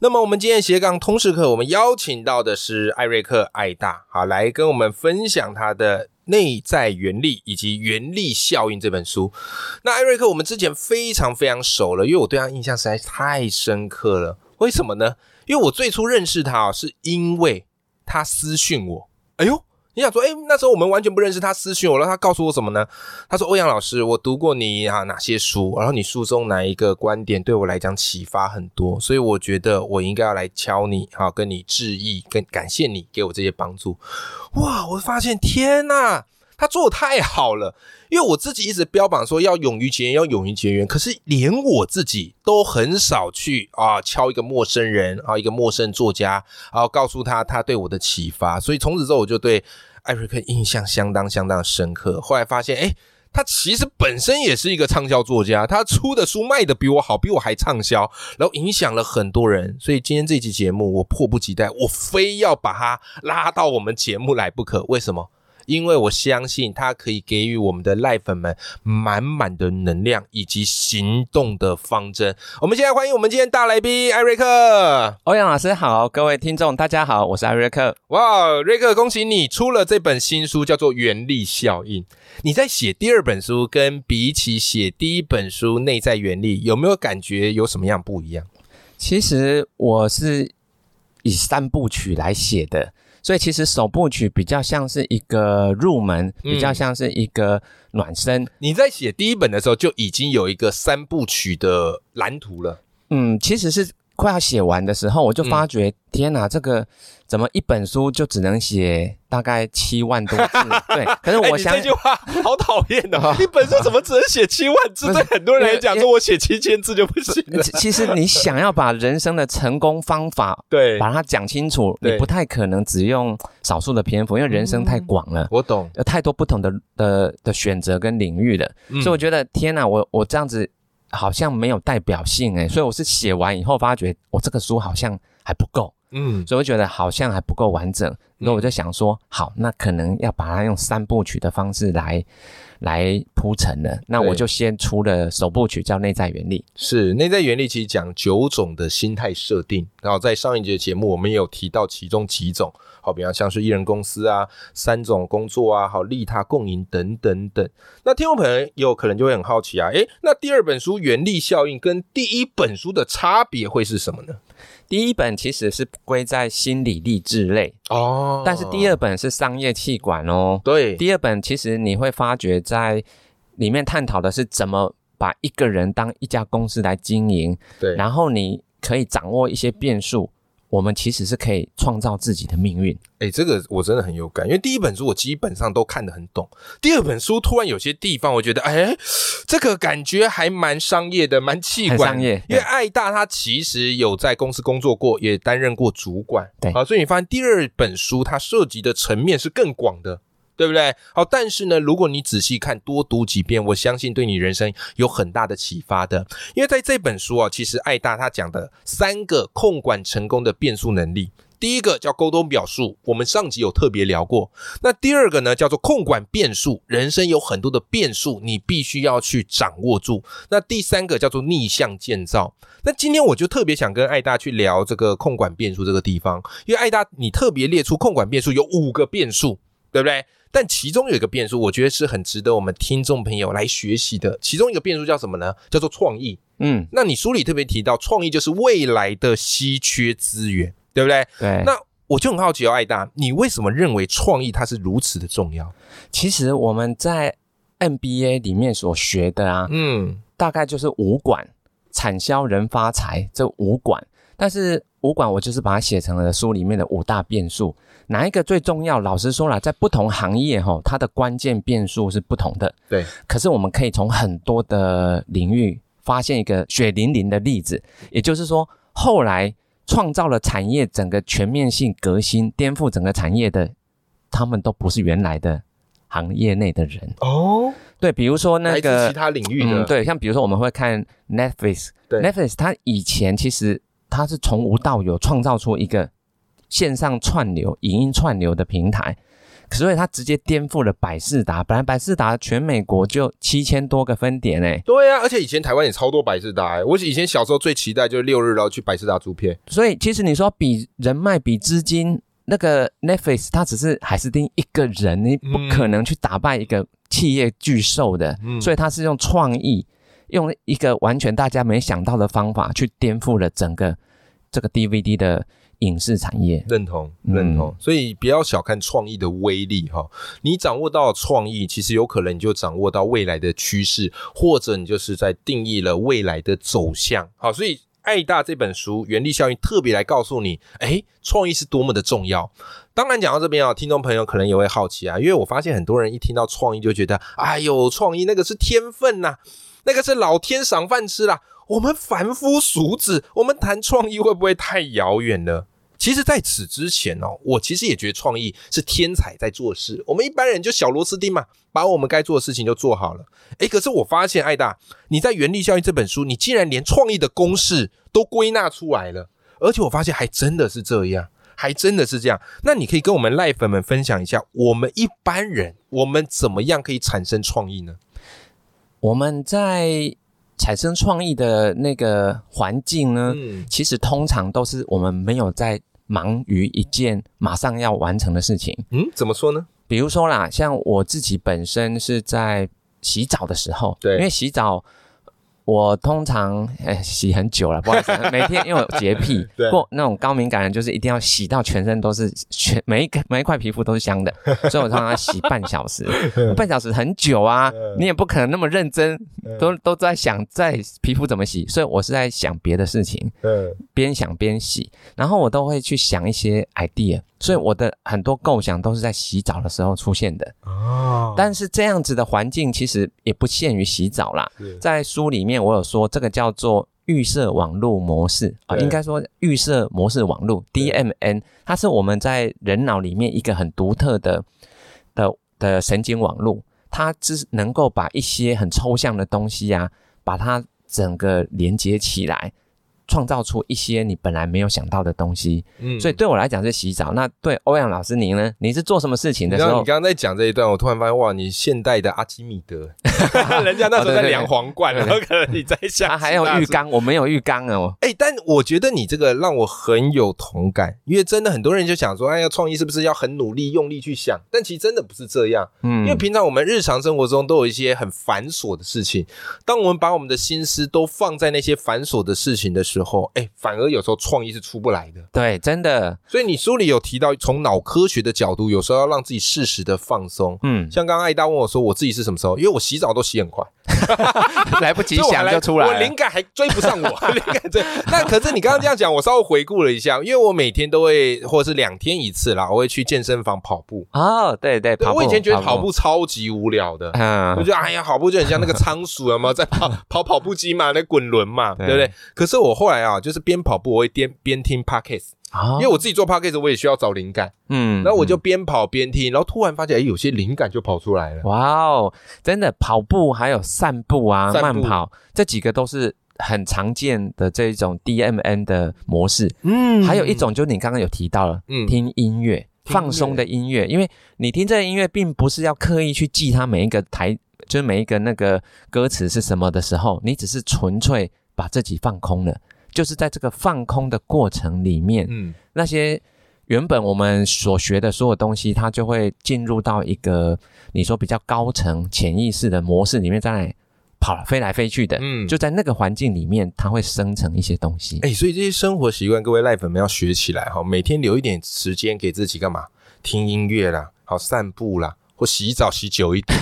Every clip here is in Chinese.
那么我们今天斜杠通识课，我们邀请到的是艾瑞克艾大，好来跟我们分享他的《内在原力》以及《原力效应》这本书。那艾瑞克我们之前非常非常熟了，因为我对他印象实在太深刻了。为什么呢？因为我最初认识他啊，是因为他私讯我。哎呦！你想说，哎，那时候我们完全不认识，他私讯我了，他告诉我什么呢？他说：“欧阳老师，我读过你啊哪些书，然后你书中哪一个观点对我来讲启发很多，所以我觉得我应该要来敲你，好跟你致意，跟感谢你给我这些帮助。”哇，我发现天哪！他做的太好了，因为我自己一直标榜说要勇于结缘，要勇于结缘，可是连我自己都很少去啊敲一个陌生人啊，一个陌生作家，然后告诉他他对我的启发，所以从此之后我就对艾瑞克印象相当相当深刻。后来发现，哎，他其实本身也是一个畅销作家，他出的书卖的比我好，比我还畅销，然后影响了很多人。所以今天这期节目，我迫不及待，我非要把他拉到我们节目来不可。为什么？因为我相信它可以给予我们的赖粉们满满的能量以及行动的方针。我们现在欢迎我们今天大来宾艾瑞克，欧阳老师好，各位听众大家好，我是艾瑞克。哇，瑞克，恭喜你出了这本新书，叫做《原力效应》。你在写第二本书，跟比起写第一本书《内在原力》，有没有感觉有什么样不一样？其实我是以三部曲来写的。所以其实首部曲比较像是一个入门，比较像是一个暖身。你在写第一本的时候就已经有一个三部曲的蓝图了。嗯，其实是。快要写完的时候，我就发觉，天哪，这个怎么一本书就只能写大概七万多字？对，可是我想这句话好讨厌的，一本书怎么只能写七万字？对很多人来讲，说我写七千字就不行了。其实你想要把人生的成功方法对把它讲清楚，你不太可能只用少数的篇幅，因为人生太广了。我懂，有太多不同的的的选择跟领域的，所以我觉得天哪，我我这样子。好像没有代表性诶，所以我是写完以后发觉，我这个书好像还不够，嗯，所以我觉得好像还不够完整，那我就想说，好，那可能要把它用三部曲的方式来来铺陈了。那我就先出了首部曲，叫内在原理。是内在原理，其实讲九种的心态设定，然后在上一节节目我们也有提到其中几种。好，比方像是艺人公司啊，三种工作啊，好利他共赢等等等。那听众朋友可能就会很好奇啊，诶，那第二本书原力效应跟第一本书的差别会是什么呢？第一本其实是归在心理励志类哦，但是第二本是商业气管哦。对，第二本其实你会发觉在里面探讨的是怎么把一个人当一家公司来经营，对，然后你可以掌握一些变数。我们其实是可以创造自己的命运。哎，这个我真的很有感，因为第一本书我基本上都看得很懂，第二本书突然有些地方我觉得，哎，这个感觉还蛮商业的，蛮气管。商业。因为艾大他其实有在公司工作过，也担任过主管。对。啊，所以你发现第二本书它涉及的层面是更广的。对不对？好，但是呢，如果你仔细看，多读几遍，我相信对你人生有很大的启发的。因为在这本书啊，其实艾大他讲的三个控管成功的变数能力，第一个叫沟通表述，我们上集有特别聊过。那第二个呢，叫做控管变数，人生有很多的变数，你必须要去掌握住。那第三个叫做逆向建造。那今天我就特别想跟艾大去聊这个控管变数这个地方，因为艾大你特别列出控管变数有五个变数，对不对？但其中有一个变数，我觉得是很值得我们听众朋友来学习的。其中一个变数叫什么呢？叫做创意。嗯，那你书里特别提到，创意就是未来的稀缺资源，对不对？对。那我就很好奇哦，艾达，你为什么认为创意它是如此的重要？其实我们在 MBA 里面所学的啊，嗯，大概就是五管：产销人发财这五管。但是武馆我就是把它写成了书里面的五大变数。哪一个最重要？老实说了，在不同行业哈，它的关键变数是不同的。对。可是我们可以从很多的领域发现一个血淋淋的例子，也就是说，后来创造了产业整个全面性革新、颠覆整个产业的，他们都不是原来的行业内的人哦。对，比如说那个其他领域的，对，像比如说我们会看 Netflix，Netflix 它以前其实它是从无到有创造出一个线上串流、影音串流的平台。所以它直接颠覆了百事达，本来百事达全美国就七千多个分点诶。对啊，而且以前台湾也超多百事达诶。我以前小时候最期待就是六日然后去百事达租片。所以其实你说比人脉、比资金，那个 Netflix 它只是海斯汀一个人，你不可能去打败一个企业巨兽的。所以它是用创意，用一个完全大家没想到的方法去颠覆了整个这个 DVD 的。影视产业认同认同，所以不要小看创意的威力哈。你掌握到创意，其实有可能你就掌握到未来的趋势，或者你就是在定义了未来的走向。好，所以《爱大》这本书《原力效应》特别来告诉你，哎，创意是多么的重要。当然讲到这边啊，听众朋友可能也会好奇啊，因为我发现很多人一听到创意就觉得，哎呦，创意那个是天分呐，那个是老天赏饭吃啦。我们凡夫俗子，我们谈创意会不会太遥远了？其实，在此之前哦，我其实也觉得创意是天才在做事，我们一般人就小螺丝钉嘛，把我们该做的事情就做好了。诶，可是我发现，艾大，你在《原力效应》这本书，你竟然连创意的公式都归纳出来了，而且我发现还真的是这样，还真的是这样。那你可以跟我们赖粉们分享一下，我们一般人我们怎么样可以产生创意呢？我们在。产生创意的那个环境呢，其实通常都是我们没有在忙于一件马上要完成的事情。嗯，怎么说呢？比如说啦，像我自己本身是在洗澡的时候，对，因为洗澡。我通常诶洗很久了，不好意思，每天因为有洁癖，过那种高敏感人就是一定要洗到全身都是全每一个每一块皮肤都是香的，所以我常常洗半小时，半小时很久啊，你也不可能那么认真，都都在想在皮肤怎么洗，所以我是在想别的事情，边想边洗，然后我都会去想一些 idea。所以我的很多构想都是在洗澡的时候出现的哦。但是这样子的环境其实也不限于洗澡啦。在书里面我有说，这个叫做预设网络模式啊，应该说预设模式网络 DMN，它是我们在人脑里面一个很独特的的的神经网络，它只能够把一些很抽象的东西啊，把它整个连接起来。创造出一些你本来没有想到的东西，嗯，所以对我来讲是洗澡。那对欧阳老师您呢？你是做什么事情的时候？你刚刚在讲这一段，我突然发现哇，你现代的阿基米德，人家那时候在量皇冠，然后可能你在想，他还有浴缸，我没有浴缸哦。哎，但我觉得你这个让我很有同感，因为真的很多人就想说，哎呀，创意是不是要很努力、用力去想？但其实真的不是这样，嗯，因为平常我们日常生活中都有一些很繁琐的事情，当我们把我们的心思都放在那些繁琐的事情的时候。之后，哎，反而有时候创意是出不来的。对，真的。所以你书里有提到，从脑科学的角度，有时候要让自己适时的放松。嗯，像刚刚艾大问我说，我自己是什么时候？因为我洗澡都洗很快，来不及想就出来，我灵感还追不上我。灵感追。那可是你刚刚这样讲，我稍微回顾了一下，因为我每天都会，或者是两天一次啦，我会去健身房跑步。哦，对对，我以前觉得跑步超级无聊的，嗯，我觉得哎呀，跑步就很像那个仓鼠了嘛，在跑跑跑步机嘛，那滚轮嘛，对不对？可是我后后来啊，就是边跑步我会边边听 podcast 啊，因为我自己做 podcast 我也需要找灵感，嗯，然后我就边跑边听，然后突然发现哎，有些灵感就跑出来了。哇哦，真的跑步还有散步啊，慢跑这几个都是很常见的这一种 DMN 的模式。嗯，还有一种就是你刚刚有提到了，嗯，听音乐放松的音乐，因为你听这个音乐并不是要刻意去记它每一个台，就是每一个那个歌词是什么的时候，你只是纯粹。把自己放空了，就是在这个放空的过程里面，嗯，那些原本我们所学的所有东西，它就会进入到一个你说比较高层潜意识的模式里面，在跑飞来飞去的，嗯，就在那个环境里面，它会生成一些东西。哎，所以这些生活习惯，各位赖粉们要学起来哈，每天留一点时间给自己干嘛？听音乐啦，好散步啦。或洗澡洗久一点，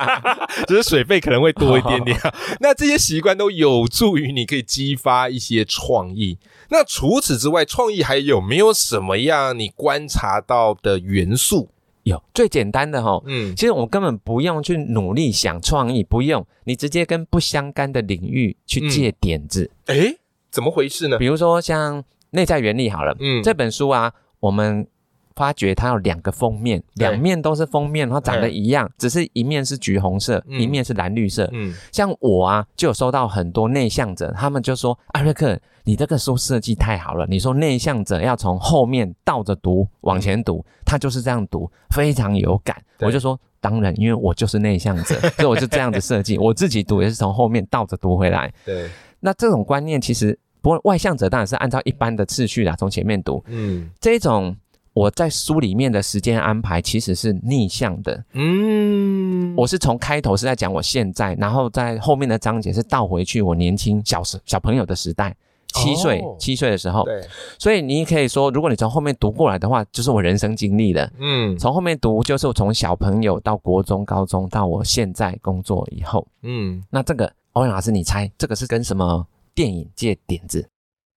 只是水费可能会多一点点。那这些习惯都有助于你可以激发一些创意。那除此之外，创意还有没有什么样你观察到的元素？有最简单的哈，嗯，其实我们根本不用去努力想创意，不用你直接跟不相干的领域去借点子。诶，怎么回事呢？比如说像。内在原理好了，嗯，这本书啊，我们。发觉它有两个封面，两面都是封面，它长得一样，只是一面是橘红色，一面是蓝绿色。嗯，像我啊，就有收到很多内向者，他们就说：“艾瑞克，你这个书设计太好了。你说内向者要从后面倒着读，往前读，他就是这样读，非常有感。”我就说：“当然，因为我就是内向者，所以我就这样子设计。我自己读也是从后面倒着读回来。”对，那这种观念其实，不过外向者当然是按照一般的次序啦，从前面读。嗯，这种。我在书里面的时间安排其实是逆向的，嗯，我是从开头是在讲我现在，然后在后面的章节是倒回去我年轻小时小朋友的时代，七岁七岁的时候，对，所以你可以说，如果你从后面读过来的话，就是我人生经历的，嗯，从后面读就是从小朋友到国中、高中到我现在工作以后，嗯，那这个欧阳老师，你猜这个是跟什么电影借点子？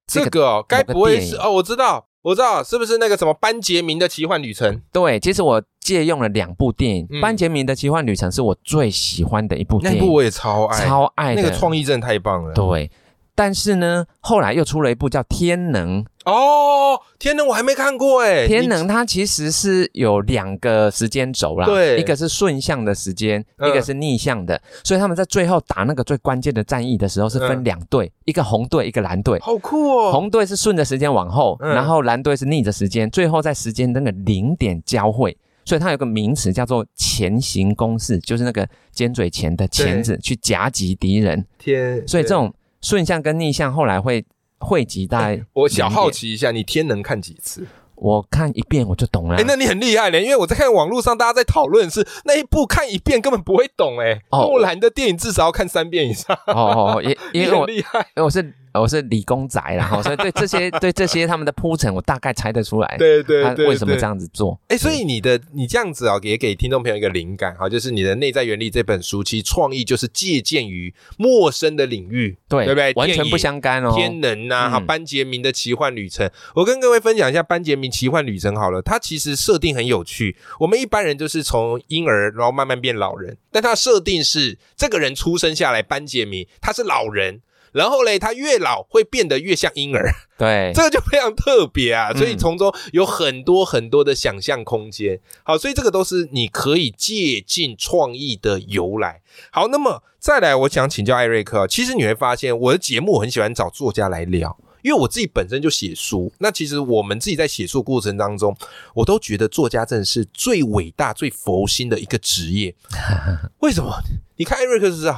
这个该不会是哦？我知道。我知道是不是那个什么班杰明的奇幻旅程？对，其实我借用了两部电影，《班杰明的奇幻旅程》是我最喜欢的一部电影，那部我也超爱，超爱，那个创意真的太棒了。对。但是呢，后来又出了一部叫《天能》哦，《天能》我还没看过哎，《天能》它其实是有两个时间轴啦，对，一个是顺向的时间，一个是逆向的，所以他们在最后打那个最关键的战役的时候是分两队，一个红队，一个蓝队，好酷哦！红队是顺着时间往后，然后蓝队是逆着时间，最后在时间那个零点交汇，所以它有个名词叫做前行攻势，就是那个尖嘴钳的钳子去夹击敌人。天，所以这种。顺向跟逆向后来会汇集在。我小好奇一下，你天能看几次？我看一遍我就懂了。哎，那你很厉害嘞，因为我在看网络上大家在讨论是那一部看一遍根本不会懂哎。木兰的电影至少要看三遍以上。哦哦，也 因为我厉害，因为我是。我是理工宅然后，所以对这些 对这些他们的铺陈，我大概猜得出来，对对对，为什么这样子做？哎，所以你的你这样子啊，也给听众朋友一个灵感哈，就是你的内在原理这本书，其实创意就是借鉴于陌生的领域，对对不对？完全不相干哦。天能呐，哈，班杰明的奇幻旅程，我跟各位分享一下班杰明奇幻旅程好了，它其实设定很有趣。我们一般人就是从婴儿然后慢慢变老人，但它设定是这个人出生下来，班杰明他是老人。然后嘞，他越老会变得越像婴儿，对，这个就非常特别啊，所以从中有很多很多的想象空间。好，所以这个都是你可以借鉴创意的由来。好，那么再来，我想请教艾瑞克，其实你会发现我的节目很喜欢找作家来聊，因为我自己本身就写书。那其实我们自己在写作过程当中，我都觉得作家真的是最伟大、最佛心的一个职业。为什么？你看艾瑞克是这样。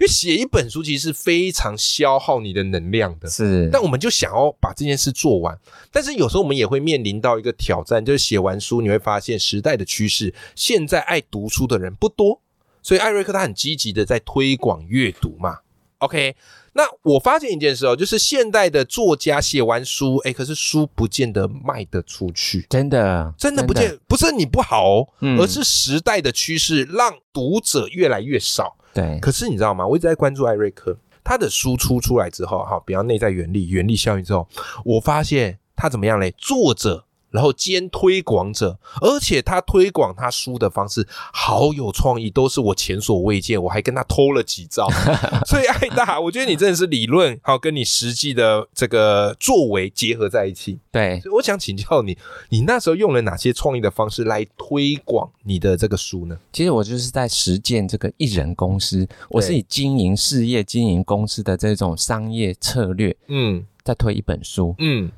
因为写一本书其实是非常消耗你的能量的，是。但我们就想要把这件事做完，但是有时候我们也会面临到一个挑战，就是写完书你会发现时代的趋势，现在爱读书的人不多，所以艾瑞克他很积极的在推广阅读嘛。OK，那我发现一件事哦，就是现代的作家写完书，哎，可是书不见得卖得出去，真的，真的不见，不是你不好哦，而是时代的趋势让读者越来越少。对，可是你知道吗？我一直在关注艾瑞克，他的书出出来之后，哈，比方内在原理、原力效应之后，我发现他怎么样嘞？作者。然后兼推广者，而且他推广他书的方式好有创意，都是我前所未见。我还跟他偷了几招，所以爱大，我觉得你真的是理论好跟你实际的这个作为结合在一起。对，我想请教你，你那时候用了哪些创意的方式来推广你的这个书呢？其实我就是在实践这个一人公司，我是以经营事业、经营公司的这种商业策略，嗯，在推一本书，嗯。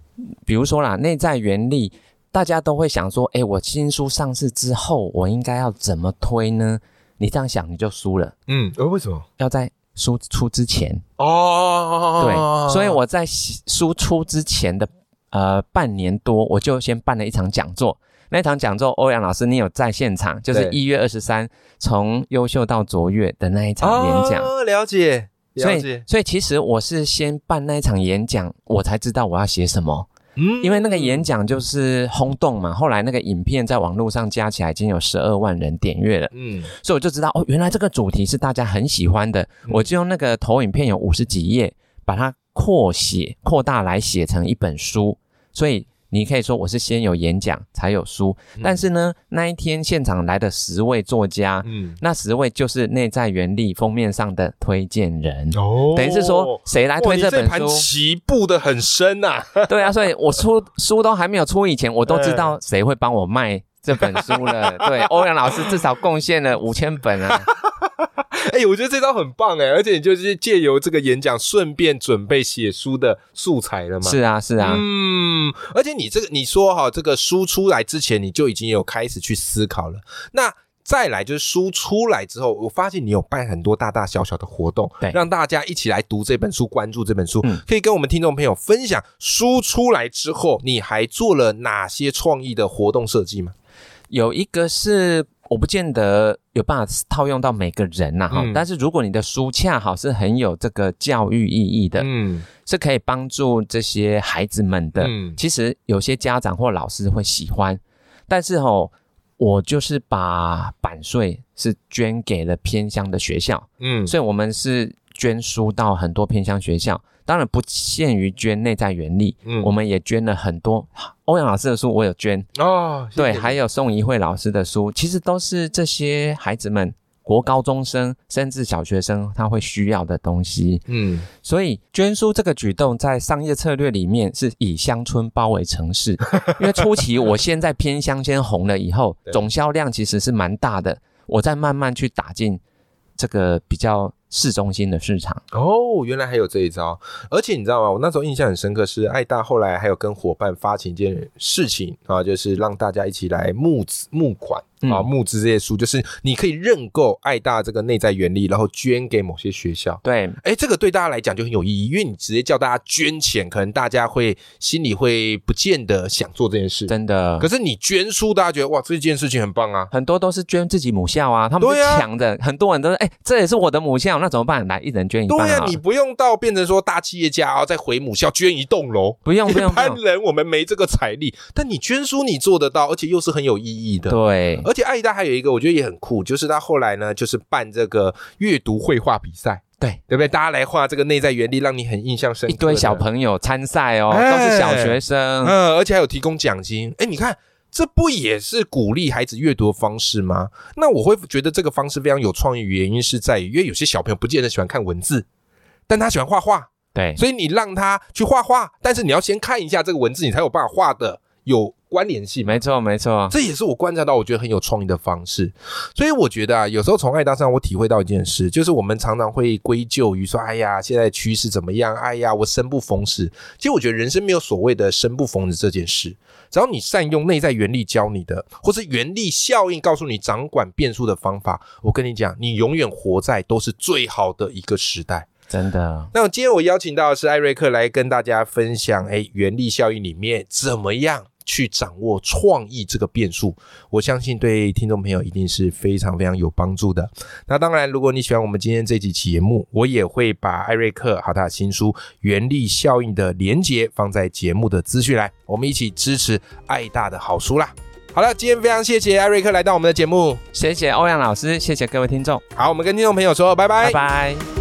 比如说啦，内在原力，大家都会想说，哎，我新书上市之后，我应该要怎么推呢？你这样想，你就输了。嗯，呃，为什么？要在书出之前哦。对，所以我在书出之前的呃半年多，我就先办了一场讲座。那场讲座，欧阳老师，你有在现场？就是一月二十三，从优秀到卓越的那一场演讲。哦，了解。所以，所以其实我是先办那一场演讲，我才知道我要写什么。嗯，因为那个演讲就是轰动嘛，后来那个影片在网络上加起来已经有十二万人点阅了。嗯，所以我就知道哦，原来这个主题是大家很喜欢的。我就用那个投影片有五十几页，把它扩写扩大来写成一本书。所以你可以说我是先有演讲才有书，但是呢，那一天现场来的十位作家，嗯，那十位就是内在原力封面上的推荐人。哦，等于是说谁来推这本书，棋布的很深呐，对啊，所以我出书都还没有出以前，我都知道谁会帮我卖这本书了。对，欧阳老师至少贡献了五千本啊。哎，我觉得这招很棒哎，而且你就是借由这个演讲，顺便准备写书的素材了嘛？是啊，是啊，嗯，而且你这个你说哈，这个书出来之前，你就已经有开始去思考了。那再来就是书出来之后，我发现你有办很多大大小小的活动，对，让大家一起来读这本书，关注这本书，可以跟我们听众朋友分享书出来之后，你还做了哪些创意的活动设计吗？有一个是。我不见得有办法套用到每个人呐，哈。但是如果你的书恰好是很有这个教育意义的，嗯，是可以帮助这些孩子们的。嗯，其实有些家长或老师会喜欢，但是吼，我就是把版税是捐给了偏乡的学校，嗯，所以我们是捐书到很多偏乡学校。当然不限于捐内在原力，嗯，我们也捐了很多欧阳老师的书，我有捐哦，对，还有宋怡慧老师的书，其实都是这些孩子们国高中生甚至小学生他会需要的东西，嗯，所以捐书这个举动在商业策略里面是以乡村包围城市，因为初期我现在偏乡先红了以后，总销量其实是蛮大的，我再慢慢去打进这个比较。市中心的市场哦，原来还有这一招，而且你知道吗？我那时候印象很深刻，是爱大后来还有跟伙伴发起一件事情啊，就是让大家一起来募募款。啊，募资这些书就是你可以认购爱大这个内在原理，然后捐给某些学校。对，哎，这个对大家来讲就很有意义，因为你直接叫大家捐钱，可能大家会心里会不见得想做这件事。真的，可是你捐书，大家觉得哇，这件事情很棒啊！很多都是捐自己母校啊，他们是抢的，很多人都说，哎，这也是我的母校，那怎么办？来，一人捐一半。对呀，你不用到变成说大企业家啊，再回母校捐一栋楼，不用 不用。一般人我们没这个财力，但你捐书你做得到，而且又是很有意义的。对，而且爱大还有一个。我觉得也很酷，就是他后来呢，就是办这个阅读绘画比赛，对对不对？大家来画这个内在原理，让你很印象深刻。一堆小朋友参赛哦，都是小学生，嗯，而且还有提供奖金。哎，你看，这不也是鼓励孩子阅读的方式吗？那我会觉得这个方式非常有创意，原因是在于，因为有些小朋友不见得喜欢看文字，但他喜欢画画，对，所以你让他去画画，但是你要先看一下这个文字，你才有办法画的有。关联性，没错没错，这也是我观察到我觉得很有创意的方式。所以我觉得啊，有时候从爱搭上我体会到一件事，就是我们常常会归咎于说，哎呀，现在趋势怎么样？哎呀，我生不逢时。其实我觉得人生没有所谓的生不逢时这件事，只要你善用内在原力教你的，或是原力效应告诉你掌管变数的方法，我跟你讲，你永远活在都是最好的一个时代。真的。那今天我邀请到的是艾瑞克来跟大家分享，哎，原力效应里面怎么样？去掌握创意这个变数，我相信对听众朋友一定是非常非常有帮助的。那当然，如果你喜欢我们今天这期节目，我也会把艾瑞克和他的新书《原力效应》的连接放在节目的资讯来，我们一起支持爱大的好书啦。好了，今天非常谢谢艾瑞克来到我们的节目，谢谢欧阳老师，谢谢各位听众。好，我们跟听众朋友说拜拜，拜拜。